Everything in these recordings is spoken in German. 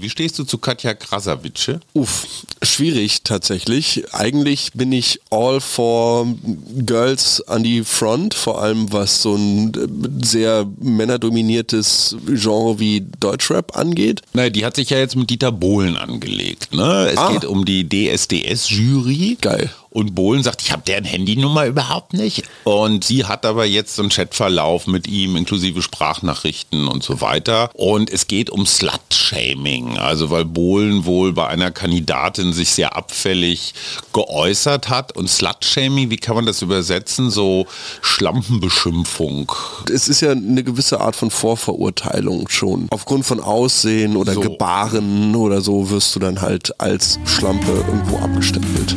Wie stehst du zu Katja Krasavice? Uff, schwierig tatsächlich. Eigentlich bin ich all for Girls an die Front, vor allem was so ein sehr männerdominiertes Genre wie Deutschrap angeht. Naja, die hat sich ja jetzt mit Dieter Bohlen angelegt. Ne? Es Ah. geht um die DSDS-Jury. Geil. Und Bohlen sagt, ich habe deren Handynummer überhaupt nicht. Und sie hat aber jetzt so einen Chatverlauf mit ihm, inklusive Sprachnachrichten und so weiter. Und es geht um Slut-Shaming. Also weil Bohlen wohl bei einer Kandidatin sich sehr abfällig geäußert hat. Und Slut-Shaming, wie kann man das übersetzen? So Schlampenbeschimpfung. Es ist ja eine gewisse Art von Vorverurteilung schon. Aufgrund von Aussehen oder So. Gebaren oder so wirst du dann halt als Schlampe irgendwo abgestempelt.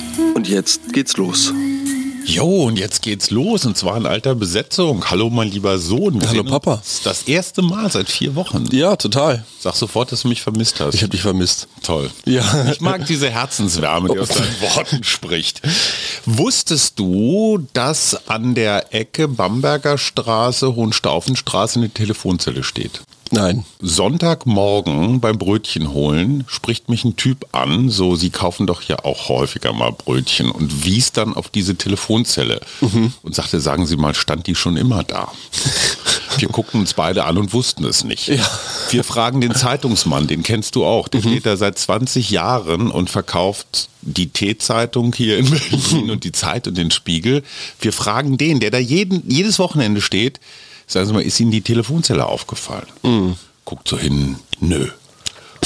Und jetzt geht's los. Jo, und jetzt geht's los und zwar in alter Besetzung. Hallo, mein lieber Sohn. Wir Hallo, Papa. Das erste Mal seit vier Wochen. Ja, total. Sag sofort, dass du mich vermisst hast. Ich habe dich vermisst. Toll. Ja. Ich mag diese Herzenswärme, die aus deinen Worten spricht. Wusstest du, dass an der Ecke Bamberger Straße, Hohenstaufenstraße eine Telefonzelle steht? Nein. Sonntagmorgen beim Brötchen holen spricht mich ein Typ an, so sie kaufen doch ja auch häufiger mal Brötchen und wies dann auf diese Telefonzelle und sagte, sagen Sie mal, stand die schon immer da? Wir guckten uns beide an und wussten es nicht. Wir fragen den Zeitungsmann, den kennst du auch, der steht da seit 20 Jahren und verkauft die T-Zeitung hier in Berlin und die Zeit und den Spiegel. Wir fragen den, der da jeden, jedes Wochenende steht, sagen Sie mal, ist Ihnen die Telefonzelle aufgefallen? Guckt so hin, nö.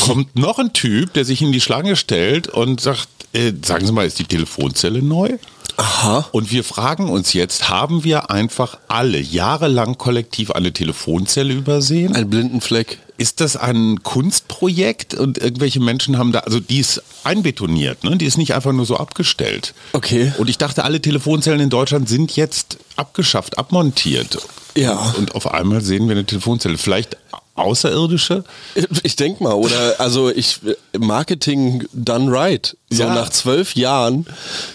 Kommt noch ein Typ, der sich in die Schlange stellt und sagt, äh, sagen Sie mal, ist die Telefonzelle neu? Aha. Und wir fragen uns jetzt, haben wir einfach alle jahrelang kollektiv eine Telefonzelle übersehen? Ein blinden Fleck. Ist das ein Kunstprojekt und irgendwelche Menschen haben da, also die ist einbetoniert, ne? die ist nicht einfach nur so abgestellt. Okay. Und ich dachte, alle Telefonzellen in Deutschland sind jetzt abgeschafft, abmontiert. Ja. Und auf einmal sehen wir eine Telefonzelle. Vielleicht außerirdische? Ich denke mal, oder also ich Marketing done right. So Ja. nach zwölf Jahren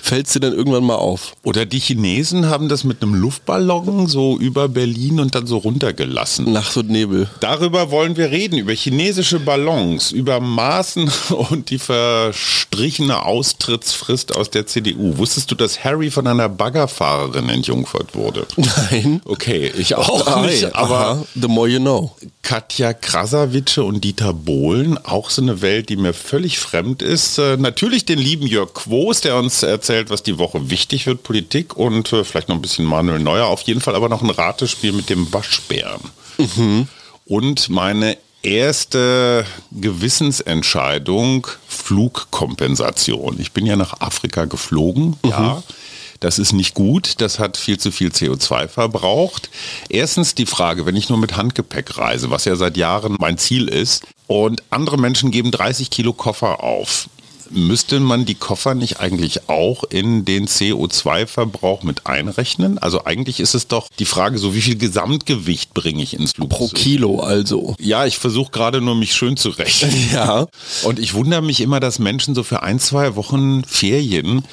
fällt sie dann irgendwann mal auf. Oder die Chinesen haben das mit einem Luftballon so über Berlin und dann so runtergelassen. Nacht und Nebel. Darüber wollen wir reden, über chinesische Ballons, über Maßen und die verstrichene Austrittsfrist aus der CDU. Wusstest du, dass Harry von einer Baggerfahrerin entjungfert wurde? Nein. Okay, ich auch Ah, nicht, aber aha. the more you know. Katja Krasavice und Dieter Bohlen, auch so eine Welt, die mir völlig fremd ist. Äh, natürlich den lieben Jörg Quos, der uns erzählt, was die Woche wichtig wird, Politik und äh, vielleicht noch ein bisschen Manuel Neuer. Auf jeden Fall aber noch ein Ratespiel mit dem Waschbären. Und meine erste Gewissensentscheidung, Flugkompensation. Ich bin ja nach Afrika geflogen, ja. Das ist nicht gut, das hat viel zu viel CO2 verbraucht. Erstens die Frage, wenn ich nur mit Handgepäck reise, was ja seit Jahren mein Ziel ist, und andere Menschen geben 30 Kilo Koffer auf. Müsste man die Koffer nicht eigentlich auch in den CO2-Verbrauch mit einrechnen? Also eigentlich ist es doch die Frage, so wie viel Gesamtgewicht bringe ich ins Flugzeug? Pro Kilo also. Ja, ich versuche gerade nur mich schön zu rechnen. Ja. Und ich wundere mich immer, dass Menschen so für ein, zwei Wochen Ferien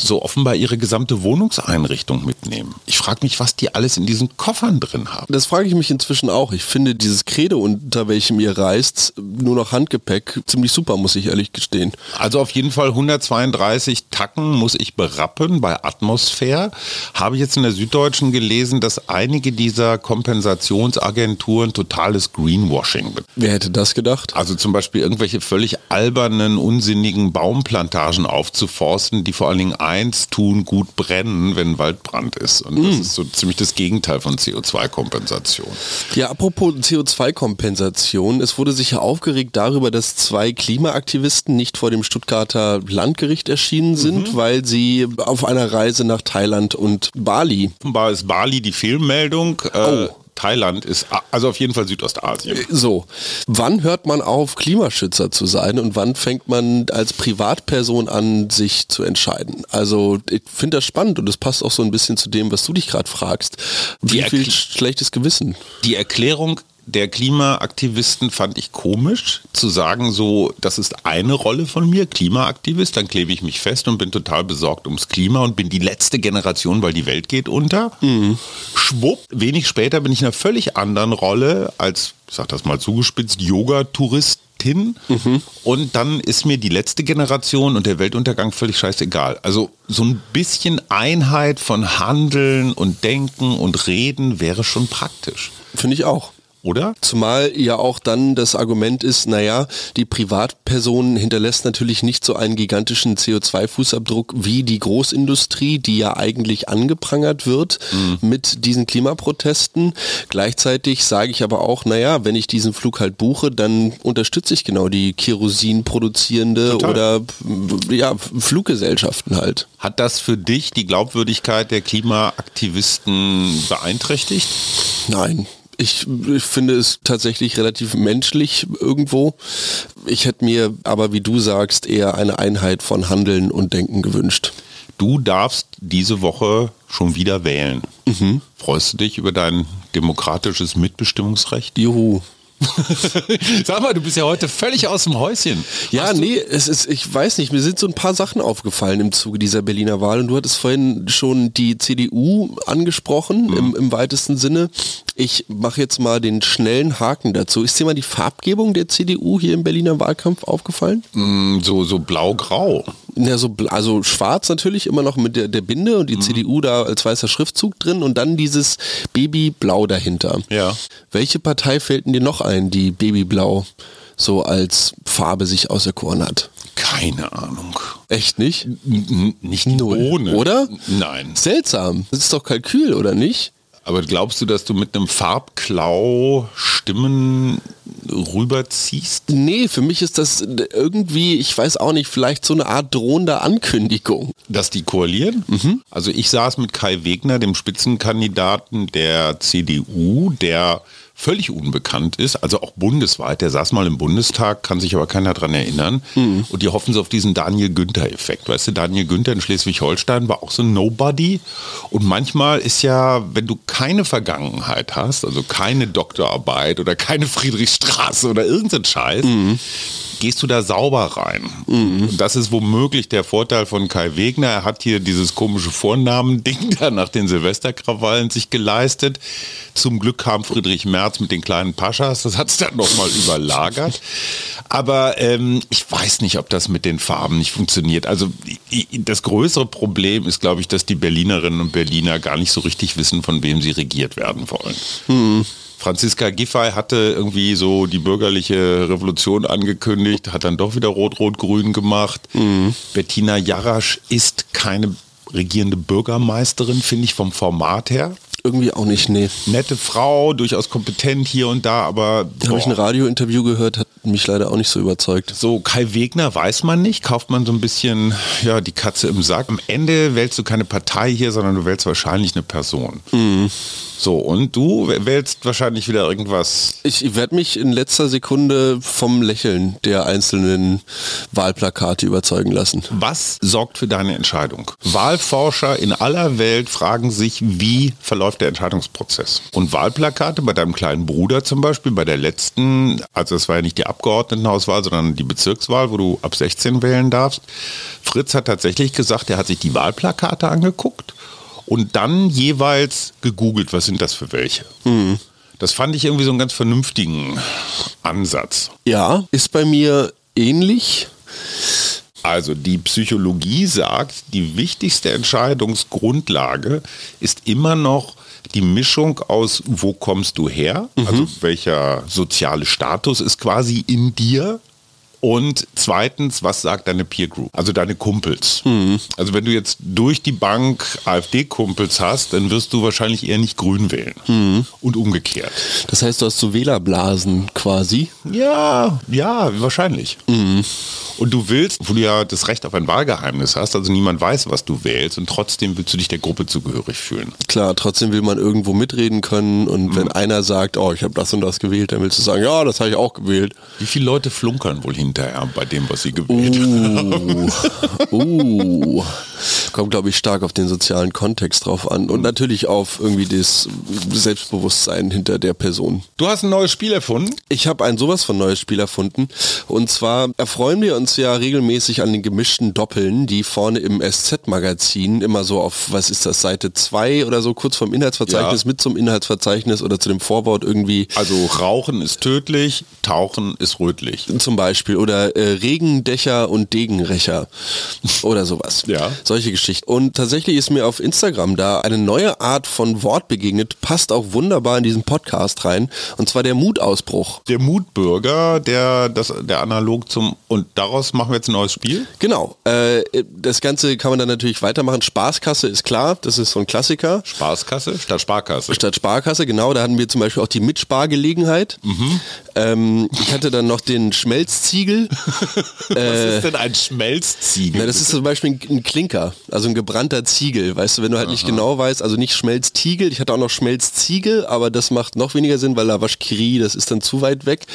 so offenbar ihre gesamte Wohnungseinrichtung mitnehmen. Ich frage mich, was die alles in diesen Koffern drin haben. Das frage ich mich inzwischen auch. Ich finde dieses Credo, unter welchem ihr reist, nur noch Handgepäck, ziemlich super, muss ich ehrlich gestehen. Also auf jeden Fall 132 Tacken muss ich berappen bei Atmosphäre. Habe ich jetzt in der Süddeutschen gelesen, dass einige dieser Kompensationsagenturen totales Greenwashing betreiben. Wer hätte das gedacht? Also zum Beispiel irgendwelche völlig albernen, unsinnigen Baumplantagen aufzuforsten, die vor allen Dingen eins tun, gut brennen, wenn Waldbrand ist. Und das ist so ziemlich das Gegenteil von CO2-Kompensation. Ja, apropos CO2-Kompensation. Es wurde sich ja aufgeregt darüber, dass zwei Klimaaktivisten nicht vor dem Stuttgarter Landgericht erschienen sind, weil sie auf einer Reise nach Thailand und Bali. Offenbar ist Bali die Fehlmeldung. Äh, Oh. Thailand ist, also auf jeden Fall Südostasien. So, wann hört man auf, Klimaschützer zu sein und wann fängt man als Privatperson an, sich zu entscheiden? Also ich finde das spannend und das passt auch so ein bisschen zu dem, was du dich gerade fragst. Wie viel schlechtes Gewissen? Die Erklärung der Klimaaktivisten fand ich komisch, zu sagen, so, das ist eine Rolle von mir, Klimaaktivist, dann klebe ich mich fest und bin total besorgt ums Klima und bin die letzte Generation, weil die Welt geht unter. Mhm. Schwupp, wenig später bin ich in einer völlig anderen Rolle als, ich sag das mal zugespitzt, Yoga-Tourist hin mhm. und dann ist mir die letzte Generation und der Weltuntergang völlig scheißegal. Also so ein bisschen Einheit von Handeln und Denken und Reden wäre schon praktisch. Finde ich auch oder? Zumal ja auch dann das Argument ist, naja, die Privatperson hinterlässt natürlich nicht so einen gigantischen CO2-Fußabdruck wie die Großindustrie, die ja eigentlich angeprangert wird mhm. mit diesen Klimaprotesten. Gleichzeitig sage ich aber auch, naja, wenn ich diesen Flug halt buche, dann unterstütze ich genau die Kerosin produzierende Total. oder ja, Fluggesellschaften halt. Hat das für dich die Glaubwürdigkeit der Klimaaktivisten beeinträchtigt? Nein, ich, ich, finde es tatsächlich relativ menschlich irgendwo. Ich hätte mir aber, wie du sagst, eher eine Einheit von Handeln und Denken gewünscht. Du darfst diese Woche schon wieder wählen. Mhm. Freust du dich über dein demokratisches Mitbestimmungsrecht? Juhu. Sag mal, du bist ja heute völlig aus dem Häuschen. Ja, nee, es ist, ich weiß nicht, mir sind so ein paar Sachen aufgefallen im Zuge dieser Berliner Wahl und du hattest vorhin schon die CDU angesprochen mhm. im, im weitesten Sinne. Ich mache jetzt mal den schnellen Haken dazu. Ist dir mal die Farbgebung der CDU hier im Berliner Wahlkampf aufgefallen? Mm, so so blau-grau. Ja, so, also schwarz natürlich, immer noch mit der, der Binde und die mhm. CDU da als weißer Schriftzug drin und dann dieses Babyblau dahinter. Ja. Welche Partei fällt denn dir noch ein, die Babyblau so als Farbe sich auserkoren hat? Keine Ahnung. Echt nicht? N nicht Null. Ohne. Oder? Nein. Seltsam. Das ist doch Kalkül, oder nicht? Aber glaubst du, dass du mit einem Farbklau Stimmen rüberziehst? Nee, für mich ist das irgendwie, ich weiß auch nicht, vielleicht so eine Art drohende Ankündigung. Dass die koalieren? Mhm. Also ich saß mit Kai Wegner, dem Spitzenkandidaten der CDU, der völlig unbekannt ist, also auch bundesweit. Der saß mal im Bundestag, kann sich aber keiner daran erinnern. Mhm. Und die hoffen so auf diesen Daniel Günther-Effekt. Weißt du, Daniel Günther in Schleswig-Holstein war auch so ein Nobody. Und manchmal ist ja, wenn du keine Vergangenheit hast, also keine Doktorarbeit oder keine Friedrichstraße oder irgendein Scheiß, mhm gehst du da sauber rein. Mhm. Und das ist womöglich der Vorteil von Kai Wegner. Er hat hier dieses komische Vornamen-Ding da nach den Silvesterkrawallen sich geleistet. Zum Glück kam Friedrich Merz mit den kleinen Paschas. Das hat es dann nochmal überlagert. Aber ähm, ich weiß nicht, ob das mit den Farben nicht funktioniert. Also das größere Problem ist, glaube ich, dass die Berlinerinnen und Berliner gar nicht so richtig wissen, von wem sie regiert werden wollen. Mhm. Franziska Giffey hatte irgendwie so die bürgerliche Revolution angekündigt, hat dann doch wieder Rot-Rot-Grün gemacht. Mhm. Bettina Jarasch ist keine regierende Bürgermeisterin, finde ich vom Format her. Irgendwie auch nicht, nee. Nette Frau, durchaus kompetent hier und da, aber. Da habe ich ein Radiointerview gehört, hat mich leider auch nicht so überzeugt. So, Kai Wegner weiß man nicht, kauft man so ein bisschen, ja, die Katze im Sack. Am Ende wählst du keine Partei hier, sondern du wählst wahrscheinlich eine Person. Mhm. So, und du wählst wahrscheinlich wieder irgendwas. Ich werde mich in letzter Sekunde vom Lächeln der einzelnen Wahlplakate überzeugen lassen. Was sorgt für deine Entscheidung? Wahlforscher in aller Welt fragen sich, wie verläuft der Entscheidungsprozess? Und Wahlplakate bei deinem kleinen Bruder zum Beispiel, bei der letzten, also es war ja nicht die Abgeordnetenhauswahl, sondern die Bezirkswahl, wo du ab 16 wählen darfst. Fritz hat tatsächlich gesagt, er hat sich die Wahlplakate angeguckt und dann jeweils gegoogelt, was sind das für welche. Mhm. Das fand ich irgendwie so einen ganz vernünftigen Ansatz. Ja, ist bei mir ähnlich. Also die Psychologie sagt, die wichtigste Entscheidungsgrundlage ist immer noch die Mischung aus, wo kommst du her, mhm. also welcher soziale Status ist quasi in dir und zweitens, was sagt deine Peer Group? Also deine Kumpels. Mhm. Also wenn du jetzt durch die Bank AfD-Kumpels hast, dann wirst du wahrscheinlich eher nicht grün wählen. Mhm. Und umgekehrt. Das heißt, du hast so Wählerblasen quasi? Ja, ja, wahrscheinlich. Mhm. Und du willst, wo du ja das Recht auf ein Wahlgeheimnis hast, also niemand weiß, was du wählst und trotzdem willst du dich der Gruppe zugehörig fühlen. Klar, trotzdem will man irgendwo mitreden können und wenn einer sagt, oh, ich habe das und das gewählt, dann willst du sagen, ja, das habe ich auch gewählt. Wie viele Leute flunkern wohl hinterher bei dem, was sie gewählt haben? Uh, uh. Kommt, glaube ich, stark auf den sozialen Kontext drauf an und natürlich auf irgendwie das Selbstbewusstsein hinter der Person. Du hast ein neues Spiel erfunden? Ich habe ein sowas von neues Spiel erfunden. Und zwar erfreuen wir uns ja regelmäßig an den gemischten Doppeln, die vorne im SZ-Magazin immer so auf, was ist das, Seite 2 oder so, kurz vom Inhaltsverzeichnis Ja. mit zum Inhaltsverzeichnis oder zu dem Vorwort irgendwie Also Rauchen ist tödlich, Tauchen ist rötlich. zum Beispiel oder äh, Regendächer und Degenrecher oder sowas. Ja. Solche Geschichten. Und tatsächlich ist mir auf Instagram da eine neue Art von Wort begegnet, passt auch wunderbar in diesen Podcast rein, und zwar der Mutausbruch. Der Mutbürger, der das der analog zum und daraus machen wir jetzt ein neues Spiel. Genau. Äh, das Ganze kann man dann natürlich weitermachen. Spaßkasse ist klar, das ist so ein Klassiker. Spaßkasse statt Sparkasse. Statt Sparkasse, genau, da hatten wir zum Beispiel auch die Mitspargelegenheit. Ähm, ich hatte dann noch den Schmelzziegel. Was ist denn ein Schmelzziegel? Na, das ist zum Beispiel ein, Klinker, also ein gebrannter Ziegel. Weißt du, wenn du halt nicht genau weißt, also nicht Schmelztiegel, ich hatte auch noch Schmelzziegel, aber das macht noch weniger Sinn, weil Lavaschkiri, das ist dann zu weit weg.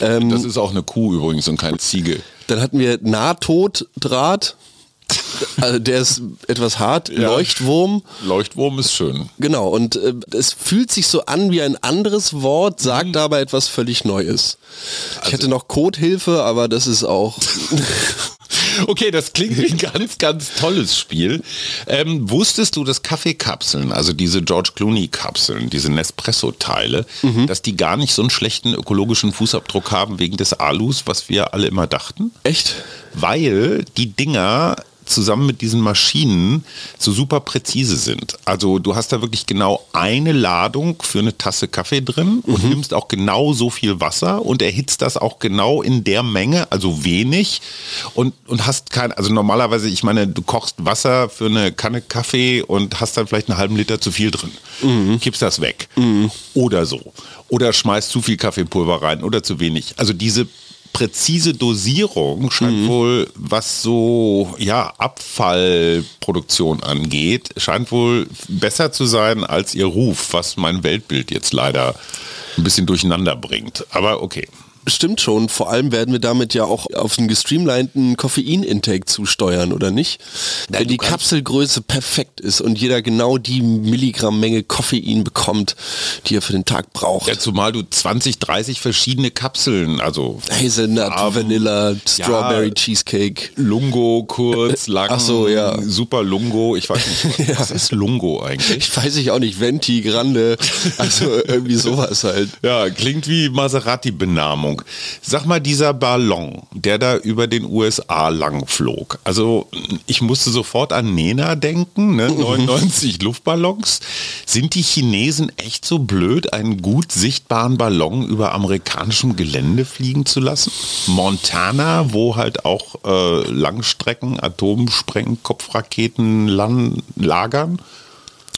Ähm, das ist auch eine Kuh übrigens und kein Ziegel. dann hatten wir Nahtoddraht, also der ist etwas hart, Ja. Leuchtwurm. Leuchtwurm ist schön. Genau, und äh, es fühlt sich so an wie ein anderes Wort, sagt aber etwas völlig Neues. ich hatte noch Codehilfe, aber das ist auch. Okay, das klingt wie ein ganz, ganz tolles Spiel. Ähm, wusstest du, dass Kaffeekapseln, also diese George Clooney-Kapseln, diese Nespresso-Teile, dass die gar nicht so einen schlechten ökologischen Fußabdruck haben wegen des Alus, was wir alle immer dachten? Echt? Weil die Dinger zusammen mit diesen Maschinen so super präzise sind. Also du hast da wirklich genau eine Ladung für eine Tasse Kaffee drin und nimmst auch genau so viel Wasser und erhitzt das auch genau in der Menge, also wenig und, und hast kein, also normalerweise, ich meine, du kochst Wasser für eine Kanne Kaffee und hast dann vielleicht einen halben Liter zu viel drin. Kippst das weg. Oder so. Oder schmeißt zu viel Kaffeepulver rein oder zu wenig. Also diese präzise Dosierung scheint wohl, was so ja Abfallproduktion angeht, scheint wohl besser zu sein als ihr Ruf, was mein Weltbild jetzt leider ein bisschen durcheinander bringt. Aber okay. Stimmt schon. Vor allem werden wir damit ja auch auf einen gestreamlinten Koffein-Intake zusteuern, oder nicht? Wenn die Kapselgröße perfekt ist und jeder genau die Milligrammmenge Koffein bekommt, die er für den Tag braucht. Ja, zumal du 20, 30 verschiedene Kapseln, also Hazelnut, Farben. Vanilla, Strawberry Ja. Cheesecake. Lungo, kurz, lang, Ach so, ja. super Lungo, ich weiß nicht, was, was ist Lungo eigentlich? Ich weiß ich auch nicht, Venti, Grande, also irgendwie sowas halt. Ja, klingt wie Maserati-Benamung. Sag mal, dieser Ballon, der da über den USA lang flog. Also ich musste sofort an Nena denken, ne? 99 Luftballons. Sind die Chinesen echt so blöd, einen gut sichtbaren Ballon über amerikanischem Gelände fliegen zu lassen? Montana, wo halt auch äh, Langstrecken, Atomsprengkopfraketen lagern?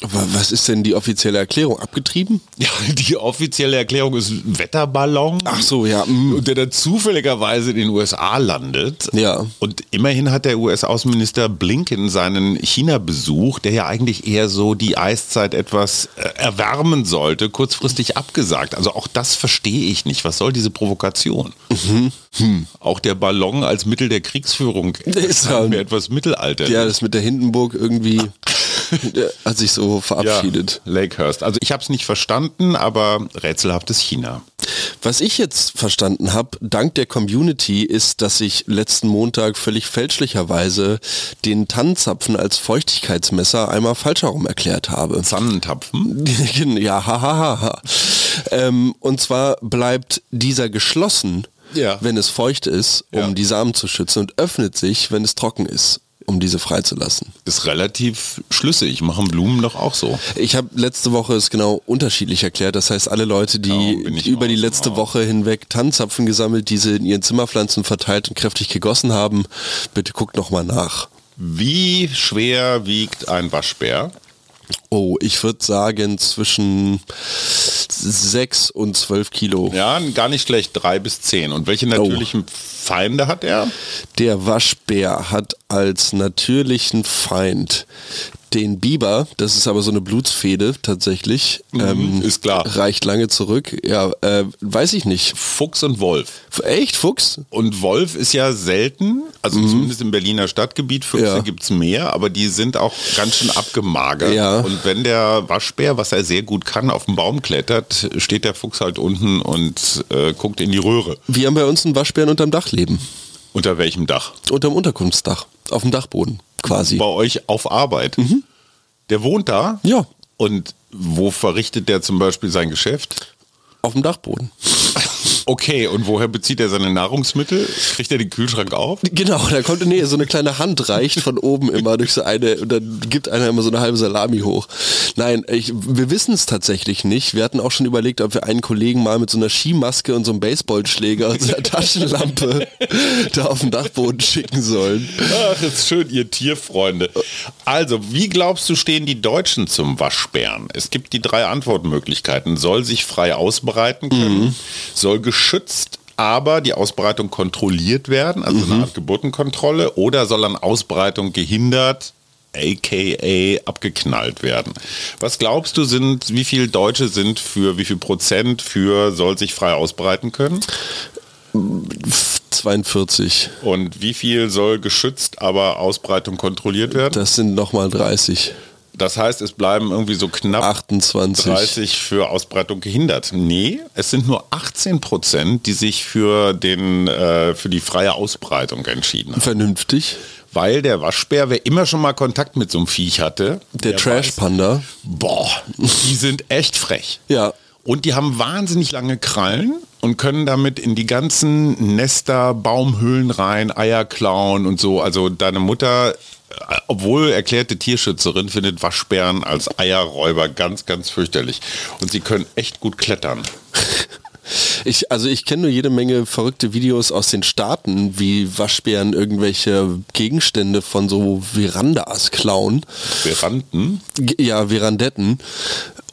Aber was ist denn die offizielle Erklärung? Abgetrieben? Ja, die offizielle Erklärung ist Wetterballon. Ach so, ja. mm. Und der dann zufälligerweise in den USA landet. Ja. Und immerhin hat der US-Außenminister Blinken seinen China-Besuch, der ja eigentlich eher so die Eiszeit etwas äh, erwärmen sollte, kurzfristig abgesagt. Also auch das verstehe ich nicht. Was soll diese Provokation? Hm. Auch der Ballon als Mittel der Kriegsführung Ist mir etwas Mittelalter. Ja, das mit der Hindenburg irgendwie hat sich so verabschiedet. Ja, Lakehurst. Also ich habe es nicht verstanden, aber rätselhaftes China. Was ich jetzt verstanden habe, dank der Community, ist, dass ich letzten Montag völlig fälschlicherweise den Tannenzapfen als Feuchtigkeitsmesser einmal falsch herum erklärt habe. Zannentapfen. ja, hahaha. Ha, ha. ähm, und zwar bleibt dieser geschlossen, Ja. wenn es feucht ist, um Ja. die Samen zu schützen und öffnet sich, wenn es trocken ist, um diese freizulassen. Ist relativ schlüssig. Machen Blumen doch auch so. Ich habe letzte Woche es genau unterschiedlich erklärt. Das heißt, alle Leute, die ich über die letzte wow. Woche hinweg Tannenzapfen gesammelt, diese in ihren Zimmerpflanzen verteilt und kräftig gegossen haben, bitte guckt noch mal nach. Wie schwer wiegt ein Waschbär? Oh, ich würde sagen zwischen 6 und 12 Kilo. Ja, gar nicht schlecht, drei bis zehn. Und welche natürlichen oh. Feinde hat er? Der Waschbär hat als natürlichen Feind den Biber, das ist aber so eine Blutsfehde tatsächlich. Mhm, ähm, ist klar. Reicht lange zurück. Ja, äh, weiß ich nicht. Fuchs und Wolf. Echt? Fuchs? Und Wolf ist ja selten, also mhm. zumindest im Berliner Stadtgebiet. Füchse ja. gibt es mehr, aber die sind auch ganz schön abgemagert. Ja. Und wenn der Waschbär, was er sehr gut kann, auf den Baum klettert, steht der Fuchs halt unten und äh, guckt in die Röhre. Wir haben bei uns einen Waschbären unterm Dach leben. Unter welchem Dach? Unterm Unterkunftsdach. Auf dem Dachboden quasi. Bei euch auf Arbeit? Mhm. Der wohnt da? Ja. Und wo verrichtet der zum Beispiel sein Geschäft? Auf dem Dachboden. Okay, und woher bezieht er seine Nahrungsmittel? Kriegt er den Kühlschrank auf? Genau, da kommt nee, so eine kleine Hand reicht von oben immer durch so eine und dann gibt einer immer so eine halbe Salami hoch. Nein, ich, wir wissen es tatsächlich nicht. Wir hatten auch schon überlegt, ob wir einen Kollegen mal mit so einer Skimaske und so einem Baseballschläger und so einer Taschenlampe da auf den Dachboden schicken sollen. Ach, ist schön, ihr Tierfreunde. Also, wie glaubst du, stehen die Deutschen zum Waschbären? Es gibt die drei Antwortmöglichkeiten. Soll sich frei ausbreiten können, mhm. soll geschützt, aber die Ausbreitung kontrolliert werden, also mhm. eine Art Geburtenkontrolle, oder soll an Ausbreitung gehindert, aka abgeknallt werden. Was glaubst du, sind, wie viele Deutsche sind für, wie viel Prozent für soll sich frei ausbreiten können? 42. Und wie viel soll geschützt, aber Ausbreitung kontrolliert werden? Das sind nochmal 30. Das heißt, es bleiben irgendwie so knapp 28. 30 für Ausbreitung gehindert. Nee, es sind nur 18 Prozent, die sich für, den, äh, für die freie Ausbreitung entschieden haben. Vernünftig. Weil der Waschbär, wer immer schon mal Kontakt mit so einem Viech hatte, der, Trash-Panda, boah, die sind echt frech. Ja. Und die haben wahnsinnig lange Krallen und können damit in die ganzen Nester, Baumhöhlen rein, Eier klauen und so. Also deine Mutter obwohl erklärte Tierschützerin findet Waschbären als Eierräuber ganz, ganz fürchterlich. Und sie können echt gut klettern. Ich, also ich kenne nur jede Menge verrückte Videos aus den Staaten, wie Waschbären irgendwelche Gegenstände von so Verandas klauen. Veranden? Ja, Verandetten.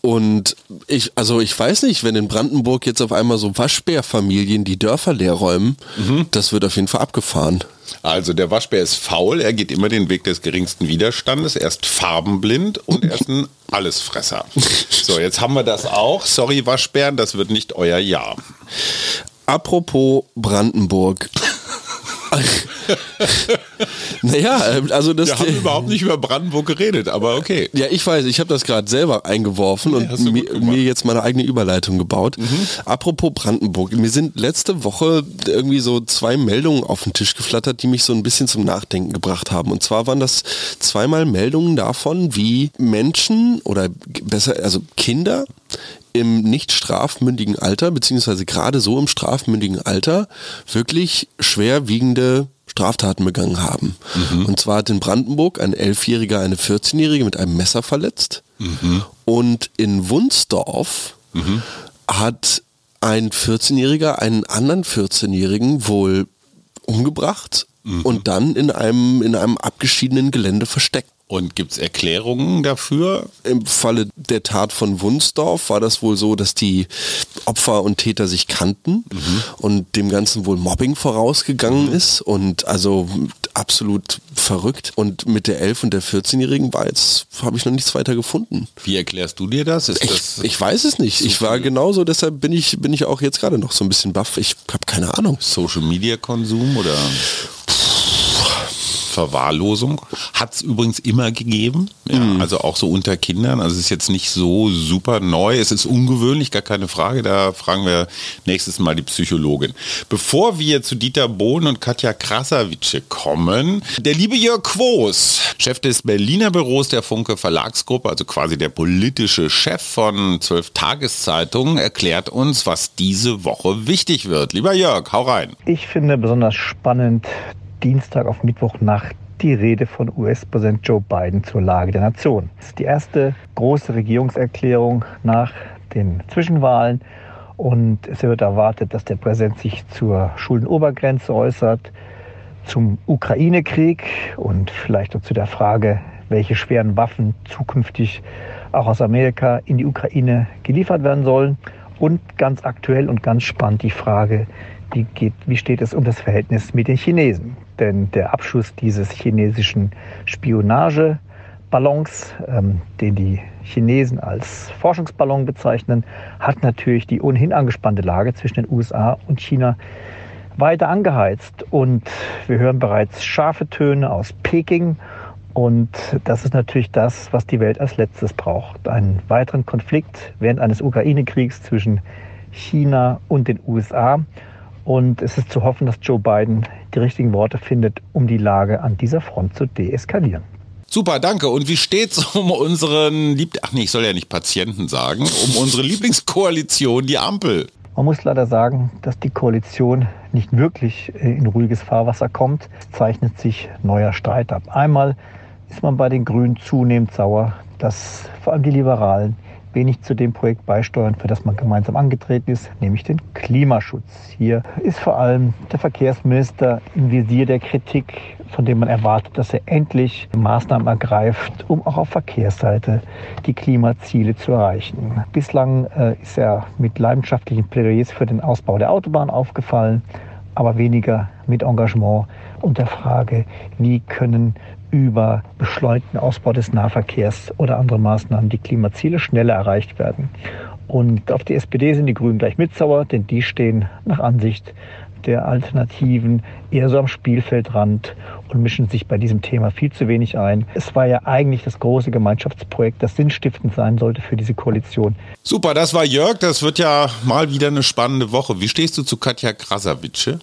Und ich, also ich weiß nicht, wenn in Brandenburg jetzt auf einmal so Waschbärfamilien die Dörfer leer räumen, mhm. das wird auf jeden Fall abgefahren. Also der Waschbär ist faul, er geht immer den Weg des geringsten Widerstandes, er ist farbenblind und er ist ein Allesfresser. So, jetzt haben wir das auch. Sorry Waschbären, das wird nicht euer Jahr. Apropos Brandenburg. naja, ähm, also das. Wir haben überhaupt nicht über Brandenburg geredet, aber okay. Ja, ich weiß, ich habe das gerade selber eingeworfen ja, und mir, mir, jetzt meine eigene Überleitung gebaut. Mhm. Apropos Brandenburg, mir sind letzte Woche irgendwie so zwei Meldungen auf den Tisch geflattert, die mich so ein bisschen zum Nachdenken gebracht haben. Und zwar waren das zweimal Meldungen davon, wie Menschen oder besser, also Kinder im nicht strafmündigen Alter, beziehungsweise gerade so im strafmündigen Alter, wirklich schwerwiegende Straftaten begangen haben. Mhm. Und zwar hat in Brandenburg ein Elfjähriger eine 14-Jährige mit einem Messer verletzt. Mhm. Und in Wunsdorf mhm. hat ein 14-Jähriger einen anderen 14-Jährigen wohl umgebracht mhm. und dann in einem, in einem abgeschiedenen Gelände versteckt. Und gibt es Erklärungen dafür? Im Falle der Tat von Wunsdorf war das wohl so, dass die Opfer und Täter sich kannten mhm. und dem Ganzen wohl Mobbing vorausgegangen mhm. ist und also absolut verrückt. Und mit der 11- und der 14-Jährigen war jetzt, habe ich noch nichts weiter gefunden. Wie erklärst du dir das? Ich, das ich, weiß es nicht. Ich war genauso, deshalb bin ich, bin ich auch jetzt gerade noch so ein bisschen baff. Ich habe keine Ahnung. Social Media Konsum oder? Verwahrlosung. Hat es übrigens immer gegeben, ja, mhm. also auch so unter Kindern. Also es ist jetzt nicht so super neu, es ist ungewöhnlich, gar keine Frage. Da fragen wir nächstes Mal die Psychologin. Bevor wir zu Dieter Bohlen und Katja Krasavice kommen, der liebe Jörg Quos, Chef des Berliner Büros der Funke Verlagsgruppe, also quasi der politische Chef von zwölf Tageszeitungen, erklärt uns, was diese Woche wichtig wird. Lieber Jörg, hau rein. Ich finde besonders spannend Dienstag auf Mittwochnacht die Rede von US-Präsident Joe Biden zur Lage der Nation. Das ist die erste große Regierungserklärung nach den Zwischenwahlen und es wird erwartet, dass der Präsident sich zur Schuldenobergrenze äußert, zum Ukraine-Krieg und vielleicht auch zu der Frage, welche schweren Waffen zukünftig auch aus Amerika in die Ukraine geliefert werden sollen. Und ganz aktuell und ganz spannend die Frage, wie, geht, wie steht es um das Verhältnis mit den Chinesen? Denn der Abschuss dieses chinesischen Spionageballons, ähm, den die Chinesen als Forschungsballon bezeichnen, hat natürlich die ohnehin angespannte Lage zwischen den USA und China weiter angeheizt. Und wir hören bereits scharfe Töne aus Peking. Und das ist natürlich das, was die Welt als letztes braucht. Einen weiteren Konflikt während eines Ukraine-Kriegs zwischen China und den USA. Und es ist zu hoffen, dass Joe Biden die richtigen Worte findet, um die Lage an dieser Front zu deeskalieren. Super, danke. Und wie steht's um unseren Lieb Ach nee, ich soll ja nicht Patienten sagen, um unsere Lieblingskoalition, die Ampel? Man muss leider sagen, dass die Koalition nicht wirklich äh, in ruhiges Fahrwasser kommt. Es zeichnet sich neuer Streit ab. Einmal ist man bei den Grünen zunehmend sauer, dass vor allem die Liberalen wenig zu dem Projekt beisteuern, für das man gemeinsam angetreten ist, nämlich den Klimaschutz. Hier ist vor allem der Verkehrsminister im Visier der Kritik, von dem man erwartet, dass er endlich Maßnahmen ergreift, um auch auf Verkehrsseite die Klimaziele zu erreichen. Bislang äh, ist er mit leidenschaftlichen Plädoyers für den Ausbau der Autobahn aufgefallen, aber weniger mit Engagement und der Frage, wie können über beschleunigten Ausbau des Nahverkehrs oder andere Maßnahmen die Klimaziele schneller erreicht werden. Und auf die SPD sind die Grünen gleich mitsauer, denn die stehen nach Ansicht der Alternativen eher so am Spielfeldrand und mischen sich bei diesem Thema viel zu wenig ein. Es war ja eigentlich das große Gemeinschaftsprojekt, das sinnstiftend sein sollte für diese Koalition. Super, das war Jörg. Das wird ja mal wieder eine spannende Woche. Wie stehst du zu Katja Krasavice?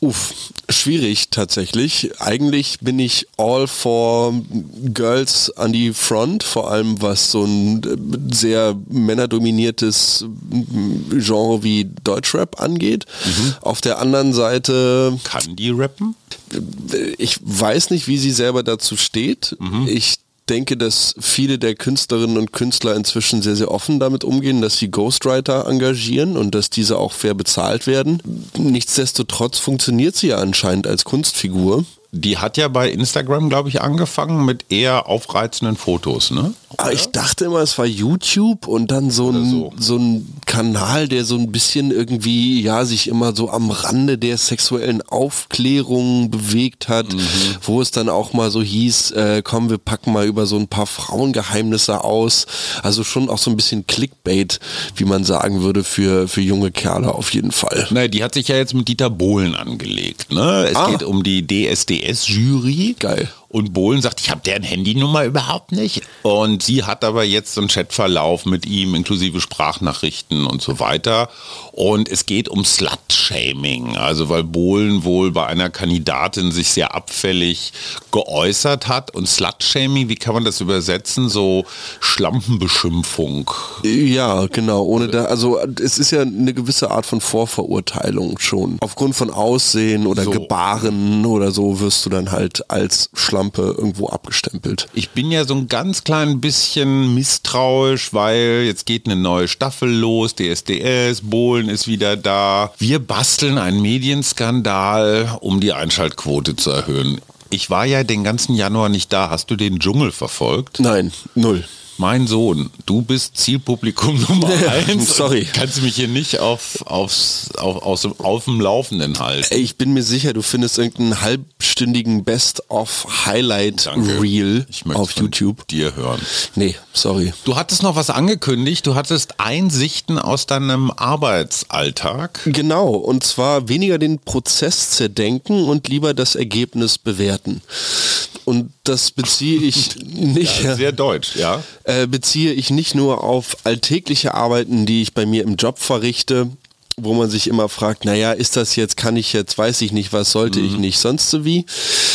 Uff, schwierig tatsächlich. Eigentlich bin ich all for Girls an die Front, vor allem was so ein sehr männerdominiertes Genre wie Deutschrap angeht. Mhm. Auf der anderen Seite... Kann die rappen? Ich weiß nicht, wie sie selber dazu steht. Mhm. Ich denke, dass viele der Künstlerinnen und Künstler inzwischen sehr, sehr offen damit umgehen, dass sie Ghostwriter engagieren und dass diese auch fair bezahlt werden. Nichtsdestotrotz funktioniert sie ja anscheinend als Kunstfigur. Die hat ja bei Instagram, glaube ich, angefangen mit eher aufreizenden Fotos, ne? Ah, ich dachte immer, es war YouTube und dann so ein, so. so. ein Kanal, der so ein bisschen irgendwie, ja, sich immer so am Rande der sexuellen Aufklärung bewegt hat, mhm. wo es dann auch mal so hieß, äh, komm, wir packen mal über so ein paar Frauengeheimnisse aus. Also schon auch so ein bisschen Clickbait, wie man sagen würde, für, für junge Kerle auf jeden Fall. Naja, die hat sich ja jetzt mit Dieter Bohlen angelegt, ne? Es ah. geht um die DSD DSDS-Jury. Geil. Und Bohlen sagt, ich habe deren Handynummer überhaupt nicht. Und sie hat aber jetzt so einen Chatverlauf mit ihm, inklusive Sprachnachrichten und so weiter. Und es geht um Slut-Shaming. Also weil Bohlen wohl bei einer Kandidatin sich sehr abfällig geäußert hat. Und Slut-Shaming, wie kann man das übersetzen? So Schlampenbeschimpfung. Ja, genau. Ohne da, also es ist ja eine gewisse Art von Vorverurteilung schon. Aufgrund von Aussehen oder so. Gebaren oder so wirst du dann halt als Schlampen Schlampe irgendwo abgestempelt. Ich bin ja so ein ganz klein bisschen misstrauisch, weil jetzt geht eine neue Staffel los, DSDS, Bohlen ist wieder da. Wir basteln einen Medienskandal, um die Einschaltquote zu erhöhen. Ich war ja den ganzen Januar nicht da. Hast du den Dschungel verfolgt? Nein, null mein Sohn, du bist Zielpublikum Nummer eins. Sorry. Kannst du mich hier nicht auf, aufs, auf, aus, auf dem Laufenden halten. Ich bin mir sicher, du findest irgendeinen halbstündigen Best-of-Highlight-Reel auf YouTube. dir hören. Nee, sorry. Du hattest noch was angekündigt. Du hattest Einsichten aus deinem Arbeitsalltag. Genau. Und zwar weniger den Prozess zerdenken und lieber das Ergebnis bewerten. Und das beziehe ich nicht. Ja, sehr deutsch, ja. Äh, beziehe ich nicht nur auf alltägliche Arbeiten, die ich bei mir im Job verrichte, wo man sich immer fragt, naja, ist das jetzt, kann ich jetzt, weiß ich nicht, was sollte mhm. ich nicht, sonst so wie,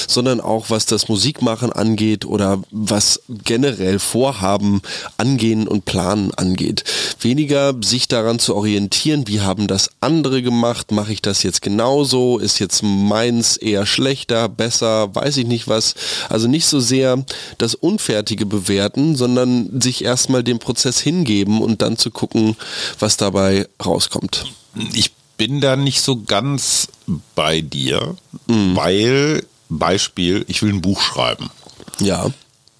sondern auch was das Musikmachen angeht oder was generell Vorhaben angehen und planen angeht. Weniger sich daran zu orientieren, wie haben das andere gemacht, mache ich das jetzt genauso, ist jetzt meins eher schlechter, besser, weiß ich nicht was. Also nicht so sehr das Unfertige bewerten, sondern sich erstmal dem Prozess hingeben und dann zu gucken, was dabei rauskommt ich bin da nicht so ganz bei dir. weil, Beispiel, ich will ein Buch schreiben. Ja.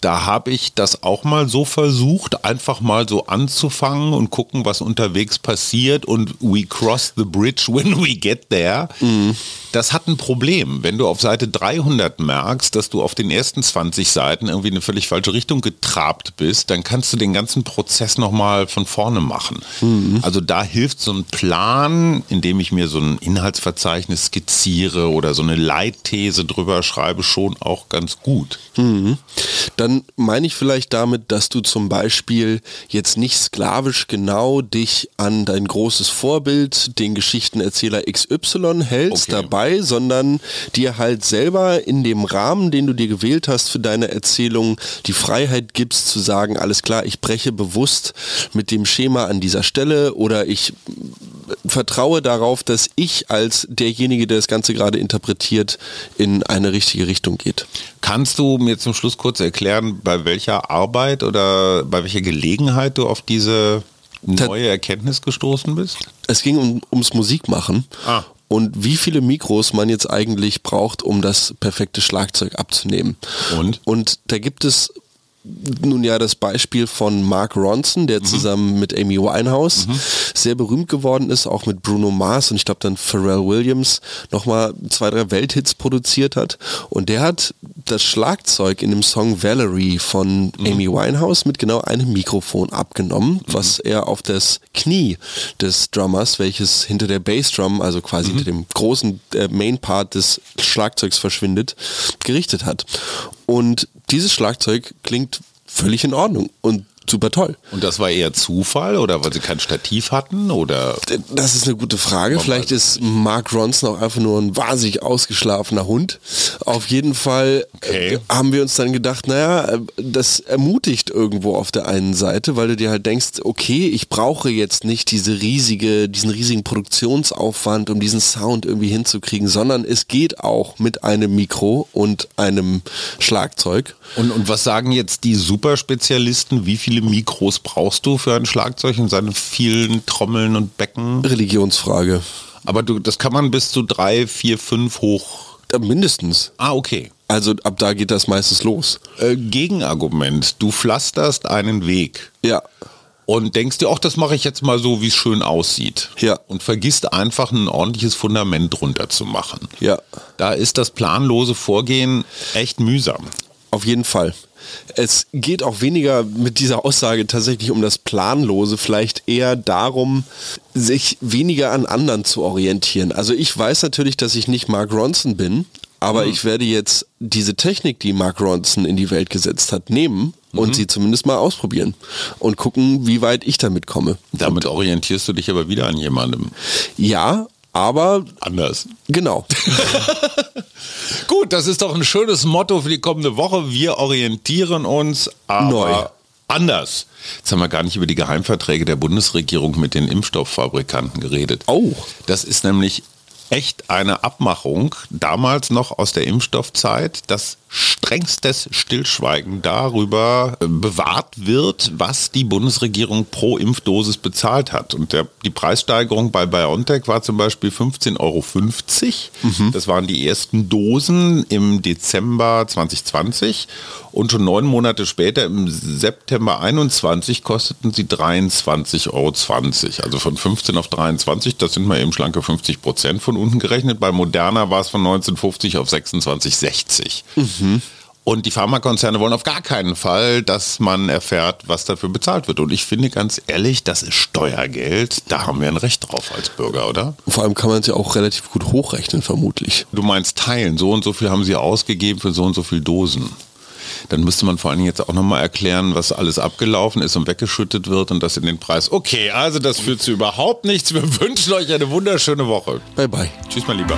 Da habe ich das auch mal so versucht, einfach mal so anzufangen und gucken, was unterwegs passiert und we cross the bridge when we get there. Das hat ein Problem. Wenn du auf Seite 300 merkst, dass du auf den ersten 20 Seiten irgendwie in eine völlig falsche Richtung getrabt bist, dann kannst du den ganzen Prozess nochmal von vorne machen. Also da hilft so ein Plan, indem ich mir so ein Inhaltsverzeichnis skizziere oder so eine Leitthese drüber schreibe, schon auch ganz gut. Dann meine ich vielleicht damit, dass du zum Beispiel jetzt nicht sklavisch genau dich an dein großes Vorbild, den Geschichtenerzähler XY hältst Okay. dabei, sondern dir halt selber in dem Rahmen, den du dir gewählt hast für deine Erzählung, die Freiheit gibst zu sagen, alles klar, ich breche bewusst mit dem Schema an dieser Stelle oder ich vertraue darauf, dass ich als derjenige, der das Ganze gerade interpretiert, in eine richtige Richtung geht. Kannst du mir zum Schluss kurz erklären, bei welcher Arbeit oder bei welcher Gelegenheit du auf diese neue Erkenntnis gestoßen bist? Es ging um, ums Musikmachen. Ah. Und wie viele Mikros man jetzt eigentlich braucht, um das perfekte Schlagzeug abzunehmen. Und? Und da gibt es nun ja das Beispiel von Mark Ronson, Mhm. der zusammen mit Amy Winehouse sehr berühmt geworden ist, auch mit Bruno Mars und ich glaube dann Pharrell Williams nochmal zwei, drei Welthits produziert hat. Und der hat das Schlagzeug in dem Song Valerie von Mhm. Amy Winehouse mit genau einem Mikrofon abgenommen, was er auf das Knie des Drummers, welches hinter der Bassdrum, also quasi hinter dem großen äh, Main Part des Schlagzeugs verschwindet, gerichtet hat. Und dieses Schlagzeug klingt völlig in Ordnung. Und super toll. Und das war eher Zufall oder weil sie kein Stativ hatten oder Das ist eine gute Frage. Vielleicht ist Mark Ronson auch einfach nur ein wahnsinnig ausgeschlafener Hund. Auf jeden Fall Okay. äh, haben wir uns dann gedacht, naja, äh, das ermutigt irgendwo auf der einen Seite, weil du dir halt denkst, okay, ich brauche jetzt nicht diese riesige, diesen riesigen Produktionsaufwand, um diesen Sound irgendwie hinzukriegen, sondern es geht auch mit einem Mikro und einem Schlagzeug. und, und was sagen jetzt die Superspezialisten? Wie viele Mikros brauchst du für ein Schlagzeug und seine vielen Trommeln und Becken? Religionsfrage. Aber du, das kann man bis zu drei, vier, fünf hoch. Äh, Mindestens. Ah, okay. Also ab da geht das meistens los. Äh, Gegenargument. Du pflasterst einen Weg. Ja. und denkst dir, ach, das mache ich jetzt mal so, wie es schön aussieht. Ja. Und vergisst einfach ein ordentliches Fundament drunter zu machen. Ja. Da ist das planlose Vorgehen echt mühsam. Auf jeden Fall. Es geht auch weniger mit dieser Aussage tatsächlich um das Planlose, vielleicht eher darum, sich weniger an anderen zu orientieren. Also ich weiß natürlich, dass ich nicht Mark Ronson bin, aber ich werde jetzt diese Technik, die Mark Ronson in die Welt gesetzt hat, nehmen und sie zumindest mal ausprobieren und gucken, wie weit ich damit komme. Damit orientierst du dich aber wieder an jemandem. Ja, aber Anders. genau. Gut, das ist doch ein schönes Motto für die kommende Woche. Wir orientieren uns aber Neu. anders. Jetzt haben wir gar nicht über die Geheimverträge der Bundesregierung mit den Impfstofffabrikanten geredet. Oh. Das ist nämlich echt eine Abmachung, damals noch aus der Impfstoffzeit, dass strengstes Stillschweigen darüber äh, bewahrt wird, was die Bundesregierung pro Impfdosis bezahlt hat. Und der, die Preissteigerung bei BioNTech war zum Beispiel 15,50 Euro. Das waren die ersten Dosen im Dezember 2020 und schon neun Monate später im September 21 kosteten sie 23,20 Euro. Also von 15 auf 23, das sind mal eben schlanke 50 Prozent von unten gerechnet. Bei Moderna war es von 1950 auf 26,60. Und die Pharmakonzerne wollen auf gar keinen Fall, dass man erfährt, was dafür bezahlt wird. Und ich finde ganz ehrlich, das ist Steuergeld. Da haben wir ein Recht drauf als Bürger, oder? Vor allem kann man es ja auch relativ gut hochrechnen, vermutlich. Du meinst teilen, so und so viel haben sie ausgegeben für so und so viel Dosen. Dann müsste man vor allen Dingen jetzt auch nochmal erklären, was alles abgelaufen ist und weggeschüttet wird und das in den Preis. Okay, also das führt zu überhaupt nichts. Wir wünschen euch eine wunderschöne Woche. Bye bye. Tschüss, mein Lieber.